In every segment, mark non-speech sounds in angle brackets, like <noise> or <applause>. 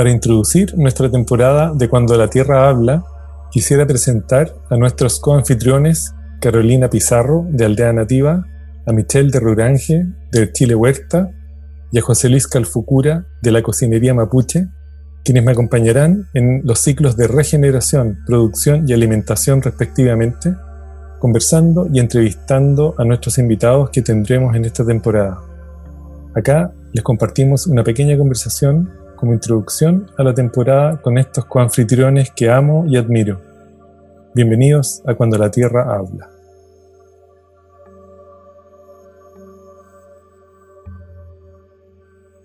Para introducir nuestra temporada de Cuando la Tierra habla, quisiera presentar a nuestros coanfitriones Carolina Pizarro, de Aldea Nativa, a Michelle de Rurange, de Chile Huerta, y a José Luis Calfucura, de la Cocinería Mapuche, quienes me acompañarán en los ciclos de regeneración, producción y alimentación respectivamente, conversando y entrevistando a nuestros invitados que tendremos en esta temporada. Acá les compartimos una pequeña conversación como introducción a la temporada con estos coanfitriones que amo y admiro. Bienvenidos a Cuando la Tierra habla.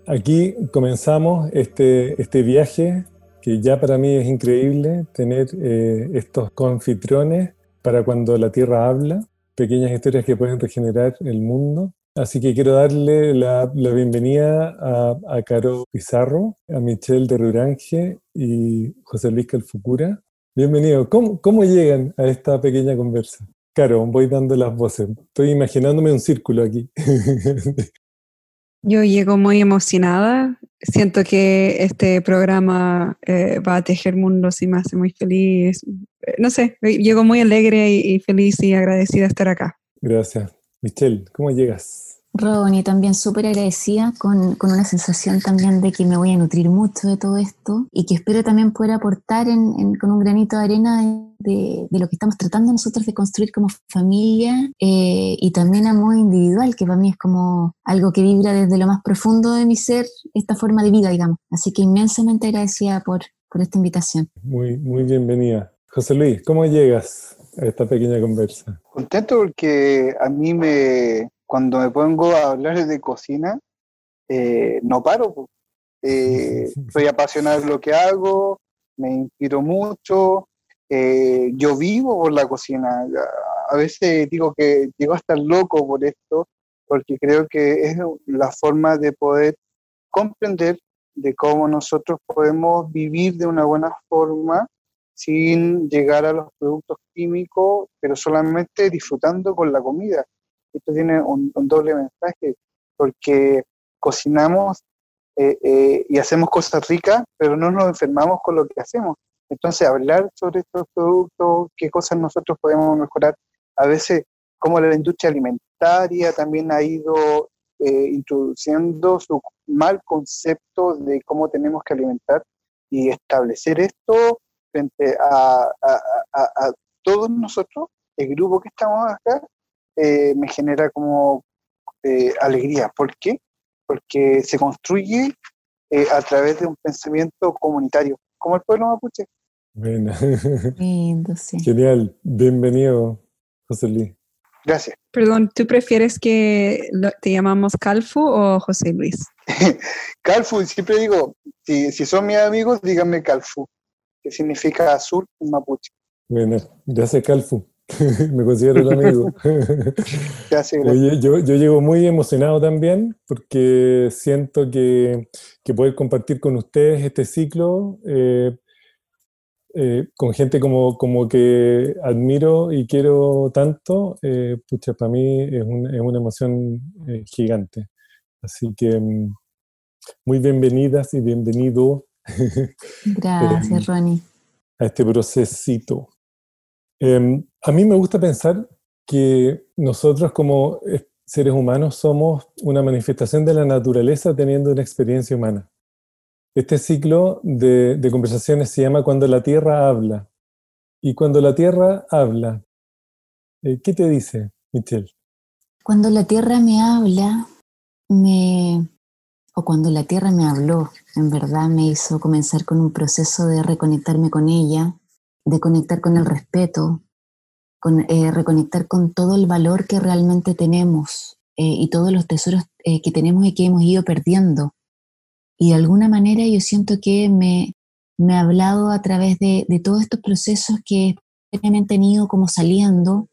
Aquí comenzamos este, este viaje que ya para mí es increíble tener eh, estos coanfitriones para cuando la Tierra habla, pequeñas historias que pueden regenerar el mundo. Así que quiero darle la, bienvenida a, a, Caro Pizarro, a Michelle de Rurange y José Luis Calfucura. Bienvenido. ¿Cómo, ¿Cómo llegan a esta pequeña conversa? Caro, voy dando las voces. Estoy imaginándome un círculo aquí. <laughs> Yo llego muy emocionada. Siento que este programa eh, va a tejer mundos y me hace muy feliz. No sé, llego muy alegre y, y feliz y agradecida de estar acá. Gracias. Michelle, ¿cómo llegas? Ronnie, también súper agradecida con, con, una sensación también de que me voy a nutrir mucho de todo esto y que espero también poder aportar en, con un granito de arena de, de, lo que estamos tratando nosotros de construir como familia eh, y también a modo individual, que para mí es como algo que vibra desde lo más profundo de mi ser, esta forma de vida, digamos. Así que inmensamente agradecida por, por esta invitación. Muy, muy bienvenida. José Luis, ¿cómo llegas a esta pequeña conversa? Contento porque a mí me, cuando me pongo a hablar de cocina, eh, no paro. Eh, <laughs> soy apasionado de lo que hago, me inspiro mucho, eh, yo vivo por la cocina. A veces digo que llego a estar loco por esto, porque creo que es la forma de poder comprender de cómo nosotros podemos vivir de una buena forma sin llegar a los productos químicos, pero solamente disfrutando con la comida esto tiene un, doble mensaje, porque cocinamos eh, eh, y hacemos cosas ricas, pero no nos enfermamos con lo que hacemos. Entonces, hablar sobre estos productos, qué cosas nosotros podemos mejorar, a veces como la industria alimentaria también ha ido eh, introduciendo su mal concepto de cómo tenemos que alimentar y establecer esto frente a, a todos nosotros, el grupo que estamos acá, eh, me genera como eh, alegría. ¿Por qué? Porque se construye eh, a través de un pensamiento comunitario, como el pueblo mapuche. Bueno. <laughs> Genial. Bienvenido, José Luis. Gracias. Perdón, ¿tú prefieres que te llamamos Calfu o José Luis? <laughs> Calfu, siempre digo, si, si son mis amigos, díganme Calfu, que significa azul en mapuche. Bueno, ya sé Calfu. <laughs> me considero el amigo. <laughs> yo, yo, llego muy emocionado también porque siento que, que poder compartir con ustedes este ciclo eh, eh, con gente como, como que admiro y quiero tanto, eh, pucha, para mí es, es una emoción gigante. Así que mm, muy bienvenidas y bienvenido. <laughs> Gracias, Ronnie. A este procesito. Em, a mí me gusta pensar que nosotros como eh, seres humanos somos una manifestación de la naturaleza teniendo una experiencia humana. Este ciclo de, conversaciones se llama Cuando la Tierra habla. Y cuando la Tierra habla, eh, ¿qué te dice, Michelle? Cuando la Tierra me habla, me, o cuando la Tierra me habló, en verdad me hizo comenzar con un proceso de reconectarme con ella, de conectar con el respeto, con, eh, reconectar con todo el valor que realmente tenemos eh, y todos los tesoros eh, que tenemos y que hemos ido perdiendo. Y de alguna manera yo siento que me, me ha hablado a través de, todos estos procesos que han tenido como saliendo,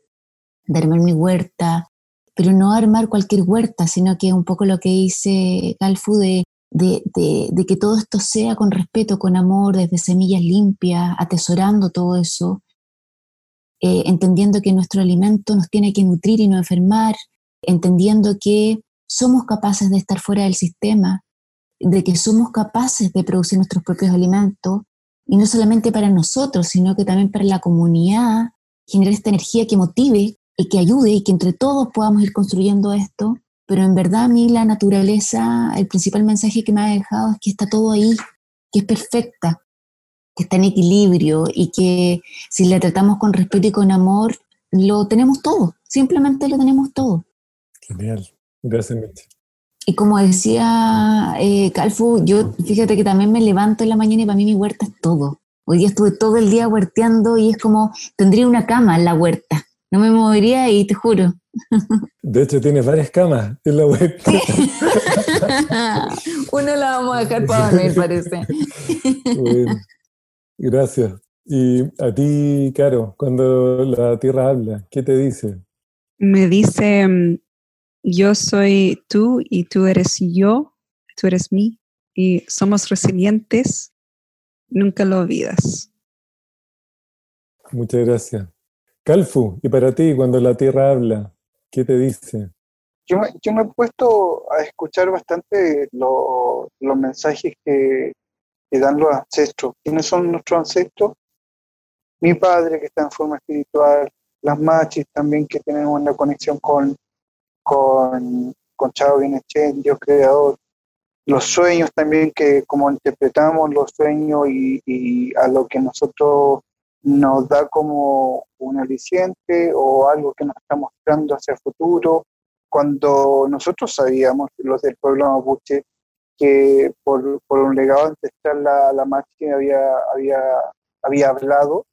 de armar mi huerta, pero no armar cualquier huerta, sino que un poco lo que dice Galfu de, de, que todo esto sea con respeto, con amor, desde semillas limpias, atesorando todo eso, eh, entendiendo que nuestro alimento nos tiene que nutrir y no enfermar, entendiendo que somos capaces de estar fuera del sistema, de que somos capaces de producir nuestros propios alimentos, y no solamente para nosotros, sino que también para la comunidad, generar esta energía que motive y que ayude y que entre todos podamos ir construyendo esto. Pero en verdad a mí la naturaleza, el principal mensaje que me ha dejado es que está todo ahí, que es perfecta, que está en equilibrio y que si la tratamos con respeto y con amor, lo tenemos todo, simplemente lo tenemos todo. Genial, gracias. Y como decía eh, Calfu, yo fíjate que también me levanto en la mañana y para mí mi huerta es todo. Hoy día estuve todo el día huerteando y es como tendría una cama en la huerta. No me movería y te juro. De hecho, tienes varias camas en la huerta. <laughs> Una la vamos a dejar para dormir, parece. gracias. Y a ti, Caro, cuando la tierra habla, ¿qué te dice? Me dice, mm, yo soy tú y tú eres yo, tú eres mí y somos resilientes, nunca lo olvidas. Muchas gracias. Calfu, y para ti, cuando la tierra habla, ¿qué te dice? Yo me, he puesto a escuchar bastante los mensajes que, que dan los ancestros. ¿Quiénes son nuestros ancestros? Mi padre, que está en forma espiritual, las machis también, que tienen una conexión con, con, con Bienechen, Dios creador, los sueños también, que como interpretamos los sueños y, a lo que nosotros nos da como un aliciente o algo que nos está mostrando hacia el futuro, cuando nosotros sabíamos, los del pueblo mapuche, que por, por un legado ancestral la, la máquina había, había, había hablado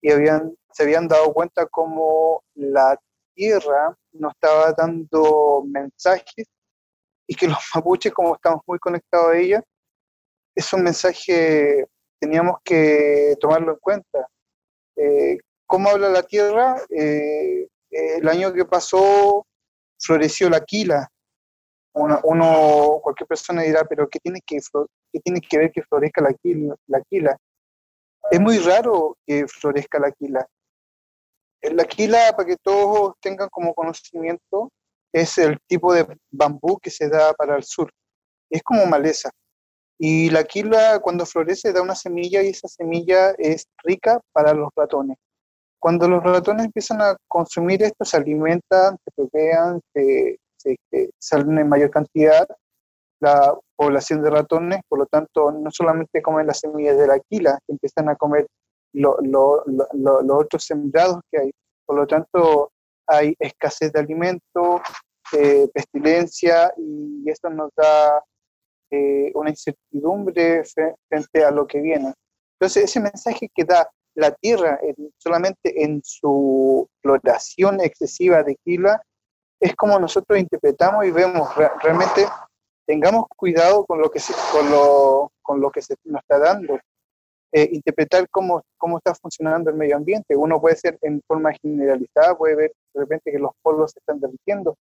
y habían, se habían dado cuenta como la tierra nos estaba dando mensajes y que los mapuches, como estamos muy conectados a ella, es un mensaje teníamos que tomarlo en cuenta. Eh, ¿Cómo habla la tierra? Eh, el año que pasó floreció la quila. Uno, cualquier persona dirá, pero ¿qué tiene que, qué tiene que ver que florezca la quila, la quila? Es muy raro que florezca la quila. La quila, para que todos tengan como conocimiento, es el tipo de bambú que se da para el sur. Es como maleza. Y la quila cuando florece da una semilla y esa semilla es rica para los ratones. Cuando los ratones empiezan a consumir esto, se alimentan, se provean, se, salen en mayor cantidad. La población de ratones, por lo tanto, no solamente comen las semillas de la quila, empiezan a comer los otros sembrados que hay. Por lo tanto, hay escasez de alimentos, eh, pestilencia, y esto nos da eh, una incertidumbre frente a lo que viene. Entonces, ese mensaje que da la tierra solamente en su floración excesiva de Quila, es como nosotros interpretamos y vemos realmente tengamos cuidado con lo que se, con lo, con lo que se nos está dando eh, interpretar cómo, cómo está funcionando el medio ambiente. Uno puede ser en forma generalizada, puede ver de repente que los polos se están derritiendo.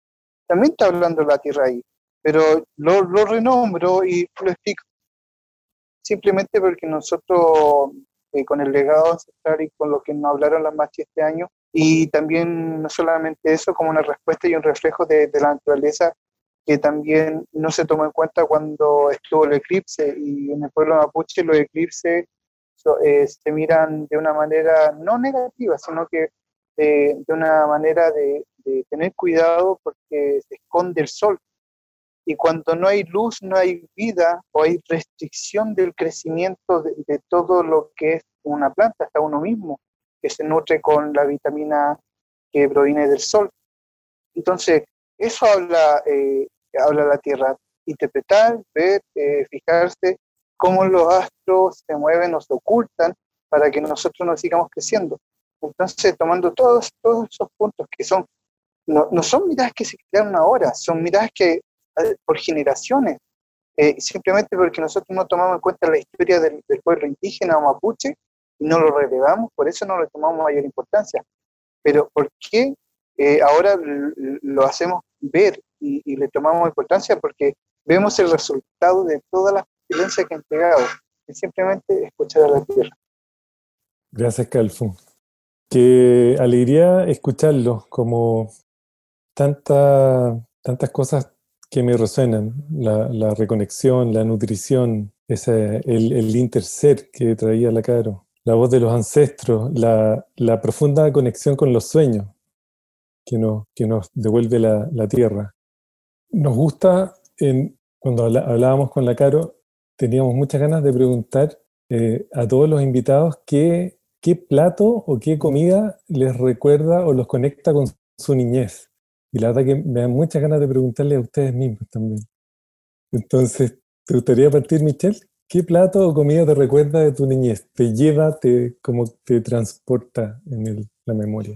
También está hablando la Tierra ahí, pero lo, lo renombro y lo explico. Simplemente porque nosotros, eh, con el legado ancestral y con lo que nos hablaron las machis este año, y también no solamente eso, como una respuesta y un reflejo de, de la naturaleza que también no se tomó en cuenta cuando estuvo el eclipse y en el pueblo mapuche los eclipses eh, se miran de una manera no negativa, sino que de, una manera de, tener cuidado porque se esconde el sol. Y cuando no hay luz, no hay vida o hay restricción del crecimiento de, todo lo que es una planta, hasta uno mismo, que se nutre con la vitamina que proviene del sol. Entonces, eso habla, eh, habla la Tierra, interpretar, ver, eh, fijarse cómo los astros se mueven o se ocultan para que nosotros nos sigamos creciendo. Entonces, tomando todos, todos esos puntos que son, no, no son miradas que se crearon ahora, son miradas que por generaciones eh, simplemente porque nosotros no tomamos en cuenta la historia del, pueblo indígena o mapuche y no lo relevamos, por eso no le tomamos mayor importancia. Pero ¿por qué eh, ahora lo hacemos ver y, le tomamos importancia? Porque vemos el resultado de todas las violencias que han pegado, y simplemente escuchar a la tierra. Gracias, Calfo. Qué alegría escucharlo, como tanta, tantas cosas que me resuenan, la, reconexión, la nutrición, ese, el, el que traía la Caro, la voz de los ancestros, la, la profunda conexión con los sueños que nos, que nos devuelve la, la tierra. Nos gusta, cuando hablábamos con la Caro, teníamos muchas ganas de preguntar eh, a todos los invitados qué, qué plato o qué comida les recuerda o los conecta con su niñez. Y la verdad que me dan muchas ganas de preguntarle a ustedes mismos también. Entonces, ¿te gustaría partir, Michelle? ¿Qué plato o comida te recuerda de tu niñez? ¿Te lleva, te, como te transporta en la memoria?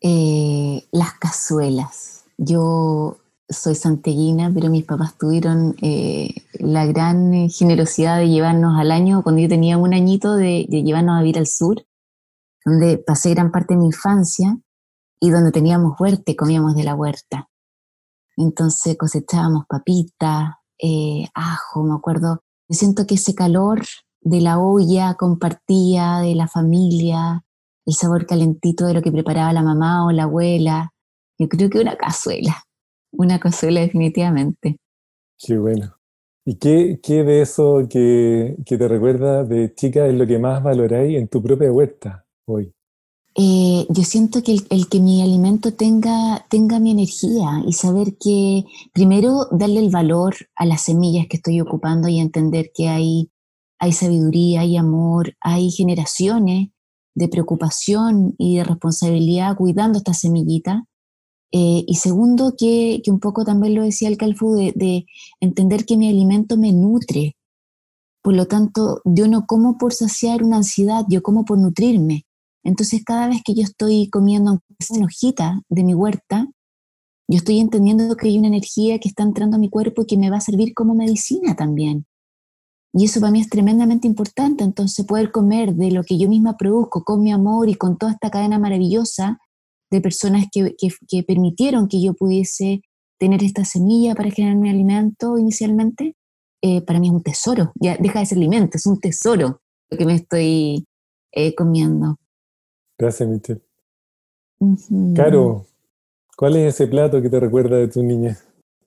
Eh, las cazuelas. Yo soy santeguina, pero mis papás tuvieron eh, la gran eh, generosidad de llevarnos al año, cuando yo tenía un añito, de, de llevarnos a vivir al sur, donde pasé gran parte de mi infancia y donde teníamos huerta comíamos de la huerta. Entonces cosechábamos papitas, eh, ajo, me acuerdo. Yo siento que ese calor de la olla compartía, de la familia, el sabor calentito de lo que preparaba la mamá o la abuela. Yo creo que una cazuela, una cazuela definitivamente. Qué bueno. ¿Y qué, qué de eso que, que te recuerda de chica es lo que más valoráis en tu propia huerta hoy? Eh, yo siento que el, que mi alimento tenga, tenga mi energía y saber que primero darle el valor a las semillas que estoy ocupando y entender que hay, hay sabiduría, hay amor, hay generaciones de preocupación y de responsabilidad cuidando esta semillita. Eh, y segundo, que, que, un poco también lo decía el Calfu, de, de entender que mi alimento me nutre. Por lo tanto, yo no como por saciar una ansiedad, yo como por nutrirme. Entonces, cada vez que yo estoy comiendo una hojita de mi huerta, yo estoy entendiendo que hay una energía que está entrando a mi cuerpo y que me va a servir como medicina también. Y eso para mí es tremendamente importante. Entonces, poder comer de lo que yo misma produzco con mi amor y con toda esta cadena maravillosa de personas que, que, permitieron que yo pudiese tener esta semilla para generar mi alimento inicialmente, eh, para mí es un tesoro. Ya deja de ser alimento, es un tesoro lo que me estoy eh, comiendo. Gracias, Michelle. Caro, ¿cuál es ese plato que te recuerda de tu niña?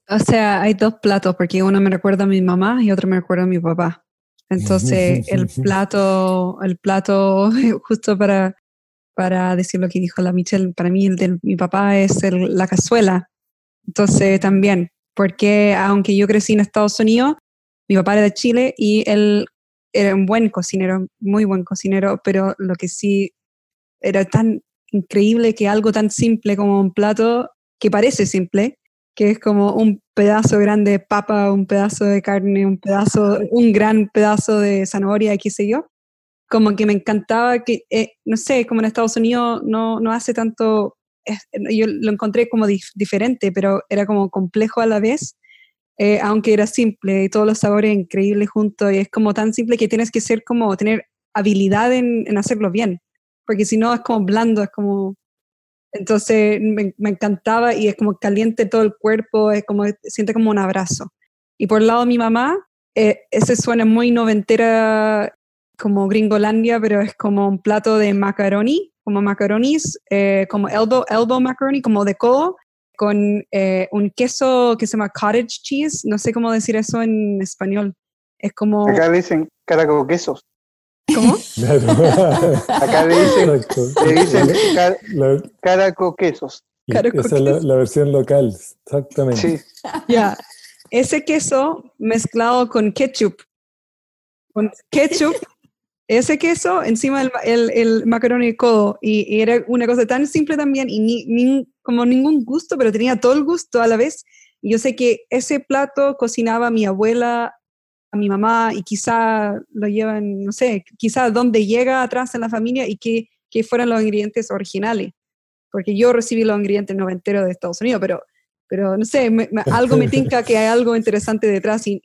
O sea, hay dos platos, porque uno me recuerda a mi mamá y otro me recuerda a mi papá. Entonces, el <laughs> plato, el plato, <laughs> justo para, para decir lo que dijo la Michelle, para mí el de mi papá es la cazuela. Entonces, también, porque aunque yo crecí en Estados Unidos, mi papá era de Chile y él era un buen cocinero, muy buen cocinero, pero lo que sí era tan increíble que algo tan simple como un plato que parece simple, que es como un pedazo grande de papa, un pedazo de carne, un pedazo, un gran pedazo de zanahoria, qué sé yo, como que me encantaba que, eh, no sé, como en Estados Unidos no, no hace tanto, yo lo encontré como diferente, pero era como complejo a la vez, eh, aunque era simple y todos los sabores increíbles juntos, y es como tan simple que tienes que ser como, tener habilidad en, en hacerlo bien porque si no es como blando, es como... Entonces me, encantaba y es como caliente todo el cuerpo, es como, siente como un abrazo. Y por el lado de mi mamá, eh, ese suena muy noventera, como gringolandia, pero es como un plato de macaroni, como macaronis, eh, como elbow, elbow macaroni, como de codo, con eh, un queso que se llama cottage cheese, no sé cómo decir eso en español. Es como... Acá dicen caraco quesos. ¿Cómo? <laughs> Acá le dicen, le dicen <laughs> caraco quesos. Esa es la, versión local, exactamente. Sí. Ya, ese queso mezclado con ketchup. Con ketchup, <laughs> ese queso encima del el, el macaroni codo. Y, era una cosa tan simple también y ni, como ningún gusto, pero tenía todo el gusto a la vez. Y yo sé que ese plato cocinaba mi abuela a mi mamá y quizá lo llevan, no sé, quizá dónde llega atrás en la familia y que, que fueran los ingredientes originales. Porque yo recibí los ingredientes noventeros de Estados Unidos, pero pero no sé, algo me tinca que hay algo interesante detrás y,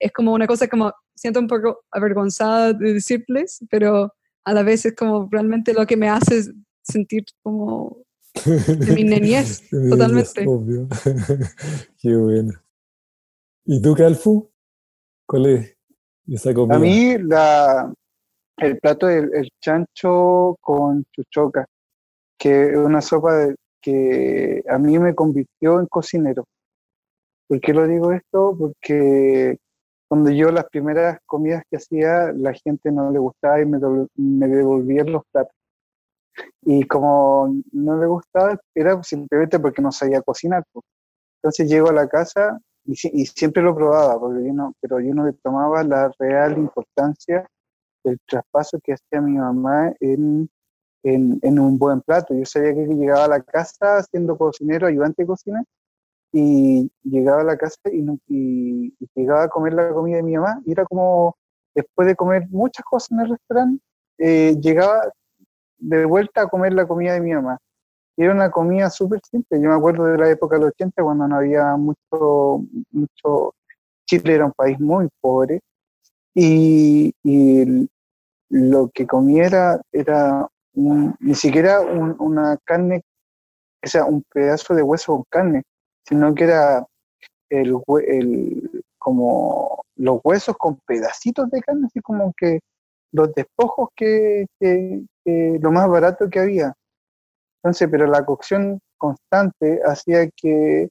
es como una cosa como, siento un poco avergonzada de decirles, pero a la vez es como realmente lo que me hace sentir como de mi niñez, <laughs> totalmente. Obvio. <laughs> Qué bueno. ¿Y tú, Calfu? ¿Cuál es esa comida? A mí la, el plato del el chancho con chuchoca, que es una sopa de, que a mí me convirtió en cocinero. ¿Por qué lo digo esto? Porque cuando yo las primeras comidas que hacía, la gente no le gustaba y me, me devolvían los platos. Y como no le gustaba, era simplemente porque no sabía cocinar. Entonces llego a la casa y, y, siempre lo probaba, porque yo no, pero yo no le tomaba la real importancia del traspaso que hacía mi mamá en en, un buen plato. Yo sabía que llegaba a la casa siendo cocinero, ayudante de cocina, y llegaba a la casa y, llegaba a comer la comida de mi mamá, y era como, después de comer muchas cosas en el restaurante, eh, llegaba de vuelta a comer la comida de mi mamá. Era una comida súper simple. Yo me acuerdo de la época de los 80, cuando no había mucho, mucho, Chile era un país muy pobre, y, lo que comiera era ni siquiera una carne, o sea, un pedazo de hueso con carne, sino que era el, el, como los huesos con pedacitos de carne, así como que los despojos que, lo más barato que había. Entonces, pero la cocción constante hacía que,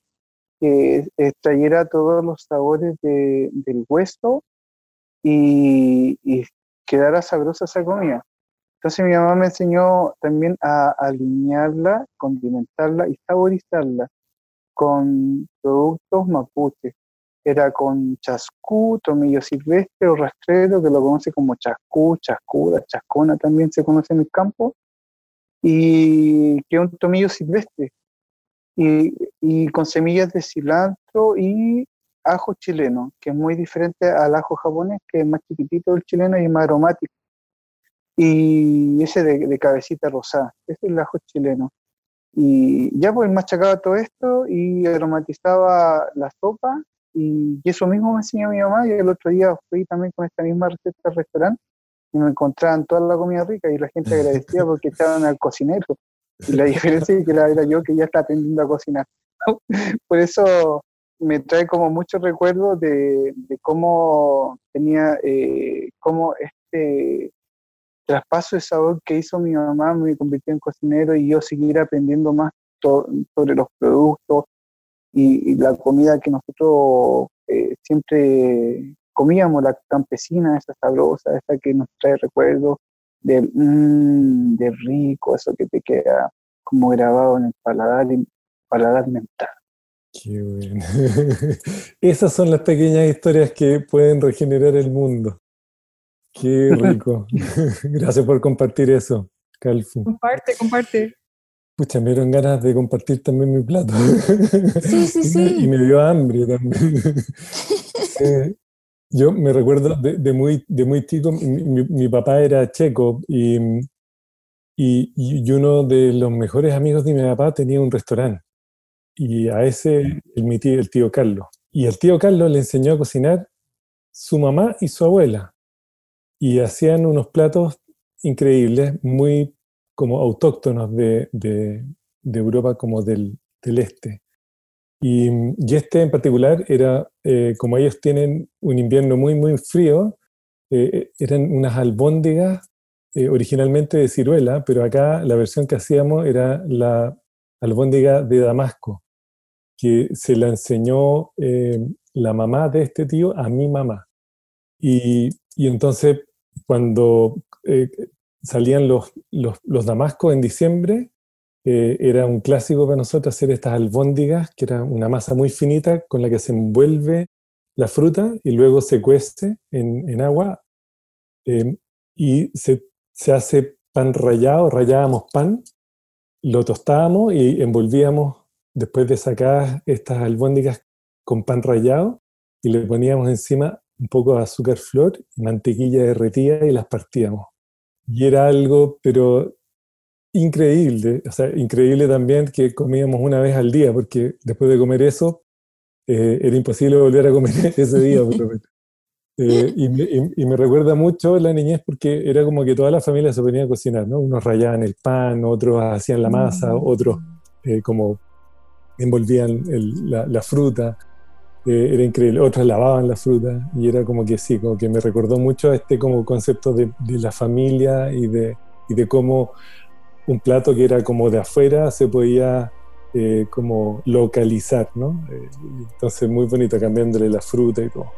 extrayera todos los sabores del hueso y, y quedara sabrosa esa comida. Entonces mi mamá me enseñó también a alinearla, condimentarla y saborizarla con productos mapuche. Era con chascú, tomillo silvestre o rastrero, que lo conoce como chascú, chascuda, chascona también se conoce en el campo, y que es un tomillo silvestre. Y, y con semillas de cilantro y ajo chileno, que es muy diferente al ajo japonés, que es más chiquitito el chileno y más aromático y ese de, cabecita rosada, ese es el ajo chileno. Y ya pues machacaba todo esto y aromatizaba la sopa y, eso mismo me enseñó mi mamá y el otro día fui también con esta misma receta al restaurante y me encontraban toda la comida rica y la gente <laughs> agradecía porque estaban al cocinero. Y la diferencia es que era yo que ya está aprendiendo a cocinar. <laughs> Por eso me trae como muchos recuerdos de, cómo tenía, eh, cómo este, traspaso de sabor que hizo mi mamá me convirtió en cocinero y yo seguir aprendiendo más sobre los productos y, la comida que nosotros eh, siempre comíamos, la campesina, esa sabrosa, esa que nos trae recuerdos de, mm, de rico, eso que te queda como grabado en el paladar, y paladar mental. Qué bueno. <laughs> Esas son las pequeñas historias que pueden regenerar el mundo. Qué rico. <laughs> <laughs> Gracias por compartir eso, Calfu. Comparte, comparte. Pucha, me dieron ganas de compartir también mi plato. Sí, sí, sí. Y me, dio hambre también. Eh, yo me recuerdo de, muy, de muy chico, mi, papá era checo y, y, y, uno de los mejores amigos de mi papá tenía un restaurante. Y a ese, el, tío, el tío Carlos. Y el tío Carlos le enseñó a cocinar su mamá y su abuela y hacían unos platos increíbles, muy como autóctonos de, de, Europa como del, del este. Y, este en particular era, eh, como ellos tienen un invierno muy, muy frío, eh, eran unas albóndigas eh, originalmente de ciruela, pero acá la versión que hacíamos era la albóndiga de Damasco, que se la enseñó la mamá de este tío a mi mamá. Y, y entonces, cuando eh, salían los, los, los, damascos en diciembre, eh, era un clásico para nosotros hacer estas albóndigas, que era una masa muy finita con la que se envuelve la fruta y luego se cuece en, agua em, y se, se, hace pan rallado, rallábamos pan, lo tostábamos y envolvíamos después de sacar estas albóndigas con pan rallado y le poníamos encima un poco de azúcar flor, mantequilla derretida y las partíamos. Y era algo, pero increíble, o sea, increíble también que comíamos una vez al día, porque después de comer eso, eh, era imposible volver a comer <laughs> ese día. Eh, y, me, y, me, recuerda mucho la niñez porque era como que toda la familia se ponía a cocinar, ¿no? Unos rayaban el pan, otros hacían la masa, mm. otros eh, como envolvían la, la, fruta. era increíble. Otros lavaban la fruta y era como que sí, como que me recordó mucho a este como concepto de, de la familia y de, y de cómo un plato que era como de afuera se podía eh, como localizar, ¿no? Eh, entonces muy bonito, cambiándole la fruta y todo.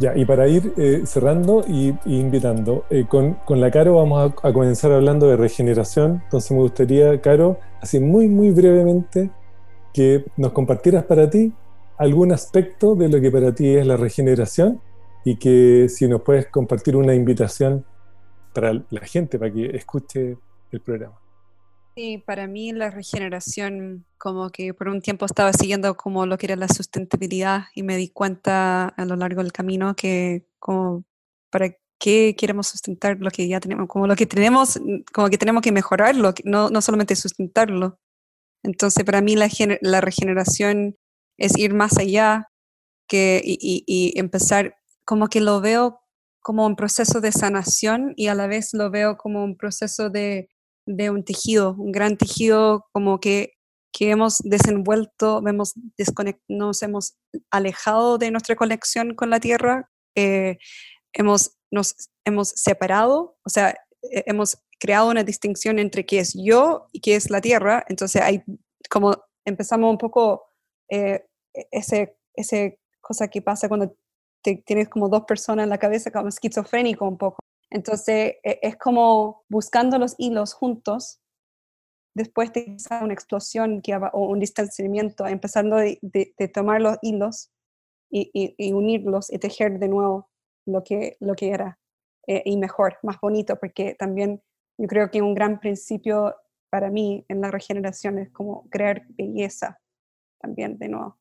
Ya, y para ir eh, cerrando y, invitando, con, con, la Caro vamos a, a, comenzar hablando de regeneración. Entonces me gustaría, Caro, así muy, muy brevemente, que nos compartieras para ti algún aspecto de lo que para ti es la regeneración y que si nos puedes compartir una invitación para la gente, para que escuche el programa. Sí, para mí la regeneración, como que por un tiempo estaba siguiendo como lo que era la sustentabilidad y me di cuenta a lo largo del camino que como para qué queremos sustentar lo que ya tenemos, como lo que tenemos, como que tenemos que mejorarlo, no, no solamente sustentarlo. Entonces, para mí la, la regeneración es ir más allá que, y, y, empezar, como que lo veo como un proceso de sanación y a la vez lo veo como un proceso de, de un tejido, un gran tejido como que, que hemos desenvuelto, hemos nos hemos alejado de nuestra conexión con la tierra, eh, hemos, nos hemos separado, o sea, hemos creado una distinción entre qué es yo y qué es la tierra, entonces hay como empezamos un poco eh, e-, ese, ese cosa que pasa cuando tienes como dos personas en la cabeza, como esquizofrénico un poco. Entonces e-, es como buscando los hilos juntos, después de una explosión que, o un distanciamiento, empezando de, tomar los hilos y, y, unirlos y tejer de nuevo lo que, lo que era eh, y mejor, más bonito, porque también yo creo que un gran principio para mí en la regeneración es como crear belleza también de nuevo.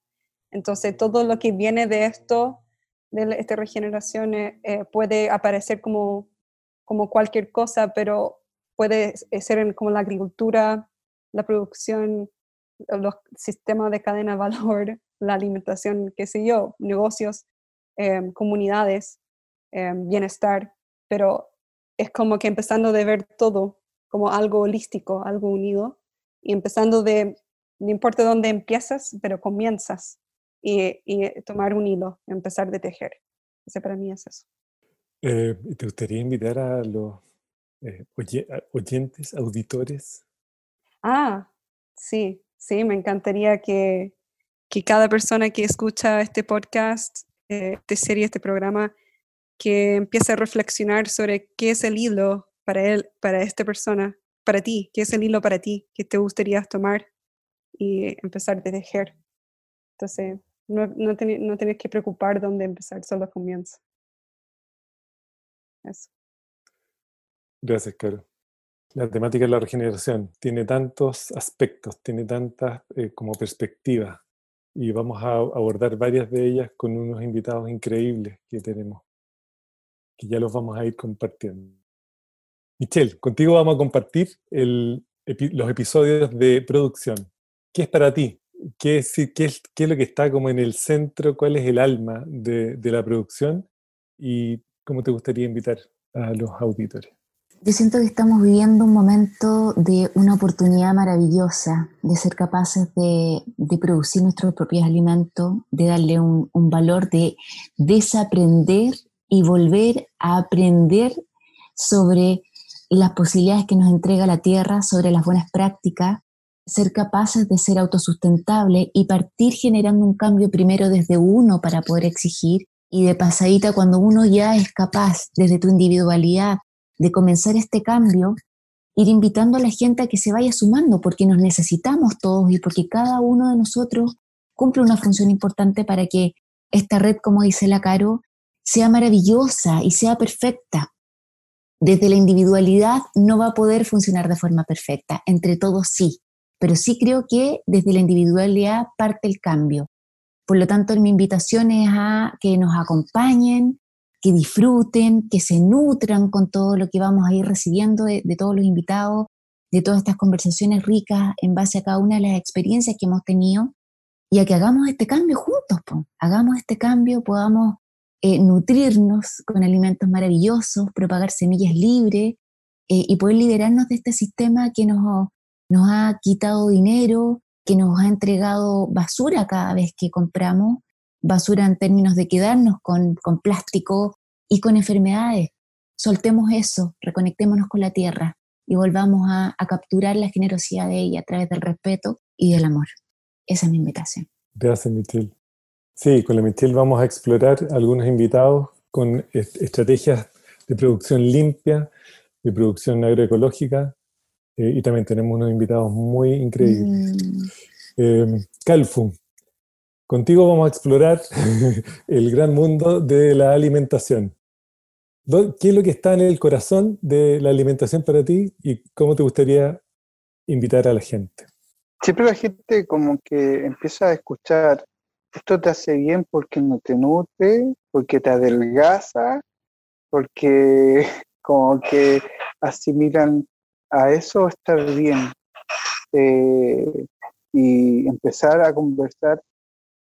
Entonces todo lo que viene de esto, de esta regeneración, eh, eh, puede aparecer como, como cualquier cosa, pero puede ser como la agricultura, la producción, los sistemas de cadena de valor, <laughs> la alimentación, qué sé yo, negocios, em, comunidades, em, bienestar, pero es como que empezando de ver todo como algo holístico, algo unido, y empezando de, no importa dónde empiezas, pero comienzas y, tomar un hilo, empezar de tejer. Ese para mí es eso. Eh, ¿Te gustaría invitar a los eh, oyentes, auditores? Ah, sí, sí, me encantaría que, que cada persona que escucha este podcast, eh, esta serie, este programa, que empiece a reflexionar sobre qué es el hilo para él, para esta persona, para ti, qué es el hilo para ti, que te gustaría tomar y empezar a tejer. Entonces, no, no, no tenés que preocupar dónde empezar, solo comienza. Eso. Gracias, Caro. La temática de la regeneración tiene tantos aspectos, tiene tantas eh, como perspectivas y vamos a abordar varias de ellas con unos invitados increíbles que tenemos, que ya los vamos a ir compartiendo. Michelle, contigo vamos a compartir los episodios de producción. ¿Qué es para ti? ¿Qué es, qué, es, ¿Qué es, lo que está como en el centro? ¿Cuál es el alma de, de la producción? ¿Y cómo te gustaría invitar a los auditores? Yo siento que estamos viviendo un momento de una oportunidad maravillosa de ser capaces de, de producir nuestros propios alimentos, de darle un, un, valor, de desaprender y volver a aprender sobre las posibilidades que nos entrega la tierra sobre las buenas prácticas, ser capaces de ser autosustentables y partir generando un cambio primero desde uno para poder exigir y de pasadita cuando uno ya es capaz desde tu individualidad de comenzar este cambio, ir invitando a la gente a que se vaya sumando porque nos necesitamos todos y porque cada uno de nosotros cumple una función importante para que esta red, como dice la Caro, sea maravillosa y sea perfecta desde la individualidad no va a poder funcionar de forma perfecta, entre todos sí, pero sí creo que desde la individualidad parte el cambio. Por lo tanto, mi invitación es a que nos acompañen, que disfruten, que se nutran con todo lo que vamos a ir recibiendo de, todos los invitados, de todas estas conversaciones ricas en base a cada una de las experiencias que hemos tenido y a que hagamos este cambio juntos, hagamos este cambio, podamos eh, nutrirnos con alimentos maravillosos, propagar semillas libres eh, y poder liberarnos de este sistema que nos, nos ha quitado dinero, que nos ha entregado basura cada vez que compramos basura en términos de quedarnos con, con plástico y con enfermedades. Soltemos eso, reconectémonos con la tierra y volvamos a, a, capturar la generosidad de ella a través del respeto y del amor. Esa es mi invitación. Gracias, Michelle. Sí, con la Michelle vamos a explorar algunos invitados con estrategias de producción limpia, de producción agroecológica, eh, y también tenemos unos invitados muy increíbles. Mm. Eh, Calfu, Contigo vamos a explorar <laughs> el gran mundo de la alimentación. ¿Qué es lo que está en el corazón de la alimentación para ti y cómo te gustaría invitar a la gente? Siempre la gente como que empieza a escuchar, esto te hace bien porque no te nutre, porque te adelgaza, porque <laughs> como que asimilan a eso estar bien. Eh, y empezar a conversar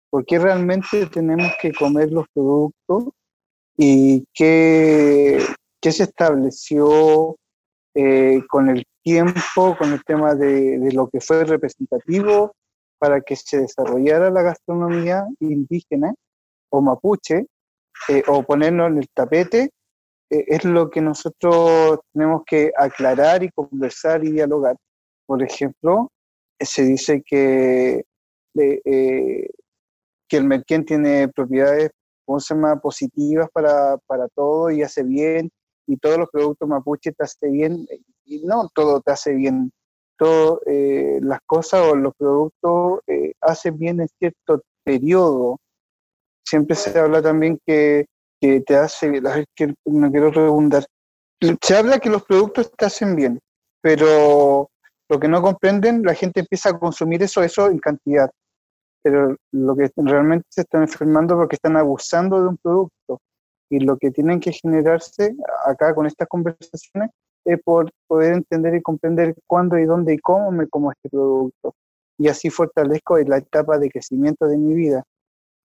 por qué realmente tenemos que comer los productos y qué, se estableció eh, con el tiempo, con el tema de, lo que fue representativo para que se desarrollara la gastronomía indígena o mapuche, eh, o ponernos en el tapete, es lo que nosotros tenemos que aclarar y conversar y dialogar. Por ejemplo, se dice que que el merquén tiene propiedades positivas para, para todo y hace bien, y todos los productos mapuche te hace bien, y no todo te hace bien, todas eh, las cosas o los productos eh, hacen bien en cierto periodo. Siempre se habla también que, que te hace, que no quiero redundar, se habla que los productos te hacen bien, pero lo que no comprenden, la gente empieza a consumir eso, eso en cantidad pero lo que realmente se están enfermando porque están abusando de un producto. Y lo que tienen que generarse acá con estas conversaciones es por poder entender y comprender cuándo y dónde y cómo me como este producto. Y así fortalezco la etapa de crecimiento de mi vida.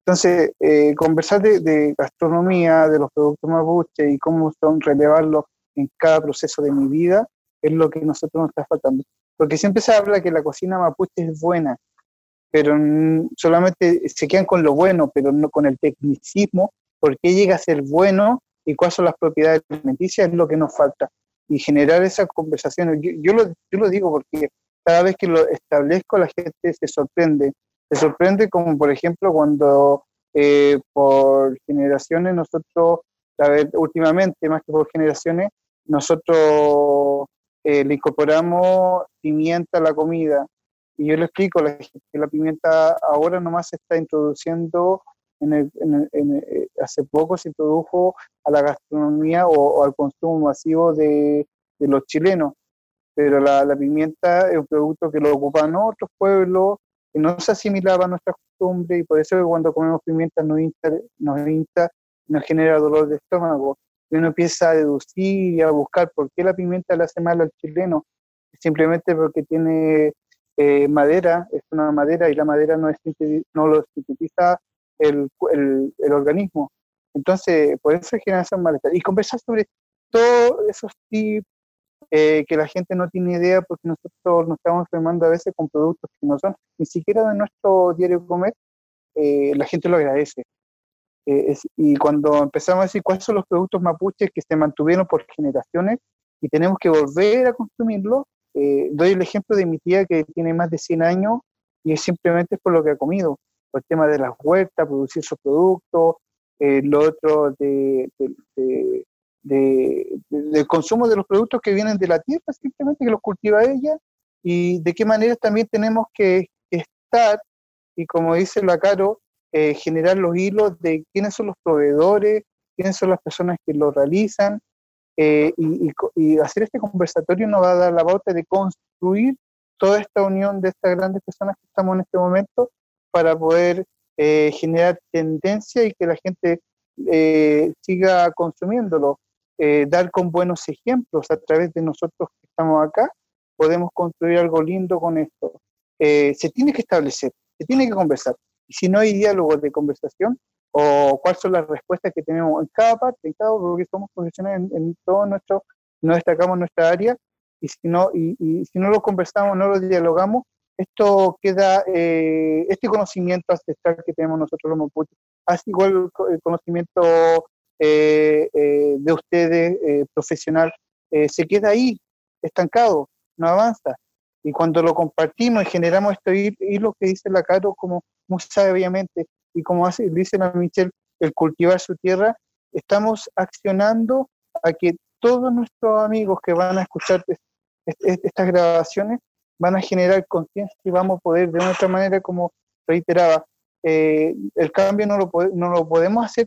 Entonces, eh, conversar de, gastronomía, de los productos mapuche y cómo son relevarlos en cada proceso de mi vida es lo que nosotros nos está faltando. Porque siempre se habla que la cocina mapuche es buena, pero solamente se quedan con lo bueno, pero no con el tecnicismo, por qué llega a ser bueno y cuáles son las propiedades alimenticias, es lo que nos falta. Y generar esas conversaciones. Yo, lo, yo lo digo porque cada vez que lo establezco la gente se sorprende. Se sorprende como por ejemplo cuando eh, por generaciones nosotros, a ver, últimamente más que por generaciones, nosotros eh, le incorporamos pimienta a la comida, y yo le explico la que la pimienta ahora nomás se está introduciendo, en el, eh, hace poco se introdujo a la gastronomía o, al consumo masivo de, los chilenos, pero la, pimienta es un producto que lo ocupan otros pueblos, que no se asimilaba a nuestra costumbre y por eso cuando comemos pimienta nos hinta, nos, nos genera dolor de estómago. Y uno empieza a deducir y a buscar por qué la pimienta le hace mal al chileno, simplemente porque tiene eh, madera es una madera y la madera no, es, no lo sintetiza el, el, el, organismo. Entonces, por eso genera esa malestar. Y conversar sobre todos esos tips eh, que la gente no tiene idea porque nosotros nos estamos enfermando a veces con productos que no son ni siquiera de nuestro diario comer, eh, la gente lo agradece. y cuando empezamos a decir cuáles son los productos mapuches que se mantuvieron por generaciones y tenemos que volver a consumirlos, eh, doy el ejemplo de mi tía que tiene más de 100 años y es simplemente por lo que ha comido, por el tema de las huertas, producir sus productos, eh, lo otro de, del consumo de los productos que vienen de la tierra, simplemente que los cultiva ella, y de qué manera también tenemos que, estar, y como dice la Caro, eh, generar los hilos de quiénes son los proveedores, quiénes son las personas que lo realizan, eh, y, hacer este conversatorio nos va a dar la pauta de construir toda esta unión de estas grandes personas que estamos en este momento para poder eh, generar tendencia y que la gente siga consumiéndolo. Eh, dar con buenos ejemplos a través de nosotros que estamos acá, podemos construir algo lindo con esto. se tiene que establecer, se tiene que conversar. Y si no hay diálogos de conversación, o cuáles son las respuestas que tenemos en cada parte, en cada porque somos profesionales en, todo nuestro, no destacamos nuestra área, y si no, y, y si no lo conversamos, no lo dialogamos, esto queda, eh, este conocimiento ancestral que tenemos nosotros los mapuches, así igual el conocimiento eh, eh, de ustedes, profesional, se queda ahí, estancado, no avanza. Y cuando lo compartimos y generamos esto lo que dice la Caro, como muy sabiamente, y como dice la Michelle, el cultivar su tierra, estamos accionando a que todos nuestros amigos que van a escuchar estas grabaciones van a generar conciencia y vamos a poder de otra manera, como reiteraba, eh, el cambio no lo, no lo podemos hacer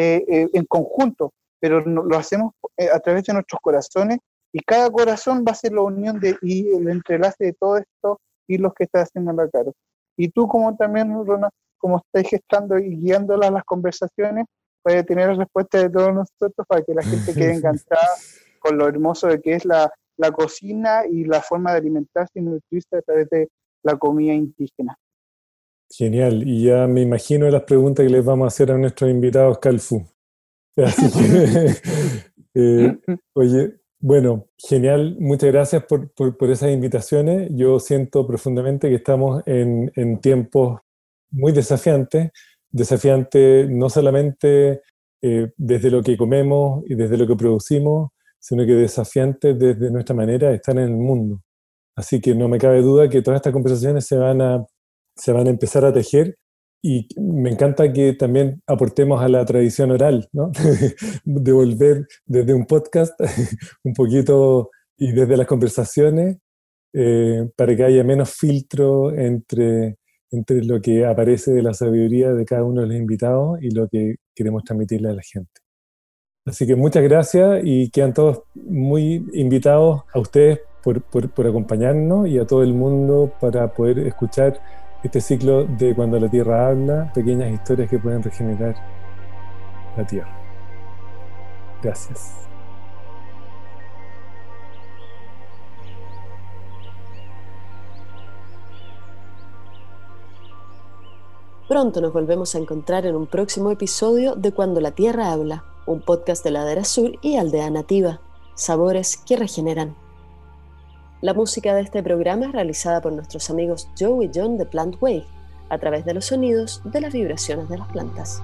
eh, eh, en conjunto, pero lo hacemos a través de nuestros corazones y cada corazón va a ser la unión de, y el entrelace de todo esto y los que está haciendo la cara. Y tú como también, Rona, como estás gestando y guiándolas las conversaciones, puedes tener respuesta de todos nosotros para que la gente quede <laughs> encantada con lo hermoso de que es la, la cocina y la forma de alimentarse y nutrirse a través de la comida indígena. Genial, y ya me imagino las preguntas que les vamos a hacer a nuestros invitados Calfu. <laughs> <laughs> Eh, oye, bueno, genial, muchas gracias por, por, esas invitaciones. Yo siento profundamente que estamos en, en tiempos muy desafiantes, desafiantes no solamente eh, desde lo que comemos y desde lo que producimos, sino que desafiantes desde nuestra manera de estar en el mundo. Así que no me cabe duda que todas estas conversaciones se van a, se van a empezar a tejer y me encanta que también aportemos a la tradición oral, ¿no? <laughs> de volver desde un podcast <laughs> un poquito y desde las conversaciones eh, para que haya menos filtro entre, entre lo que aparece de la sabiduría de cada uno de los invitados y lo que queremos transmitirle a la gente. Así que muchas gracias y quedan todos muy invitados a ustedes por, por, acompañarnos y a todo el mundo para poder escuchar este ciclo de Cuando la Tierra habla, pequeñas historias que pueden regenerar la Tierra. Gracias. Pronto nos volvemos a encontrar en un próximo episodio de Cuando la Tierra habla un podcast de Ladera Sur y Aldea Nativa, sabores que regeneran. La música de este programa es realizada por nuestros amigos Joe y John de Plant Wave, a través de los sonidos de las vibraciones de las plantas.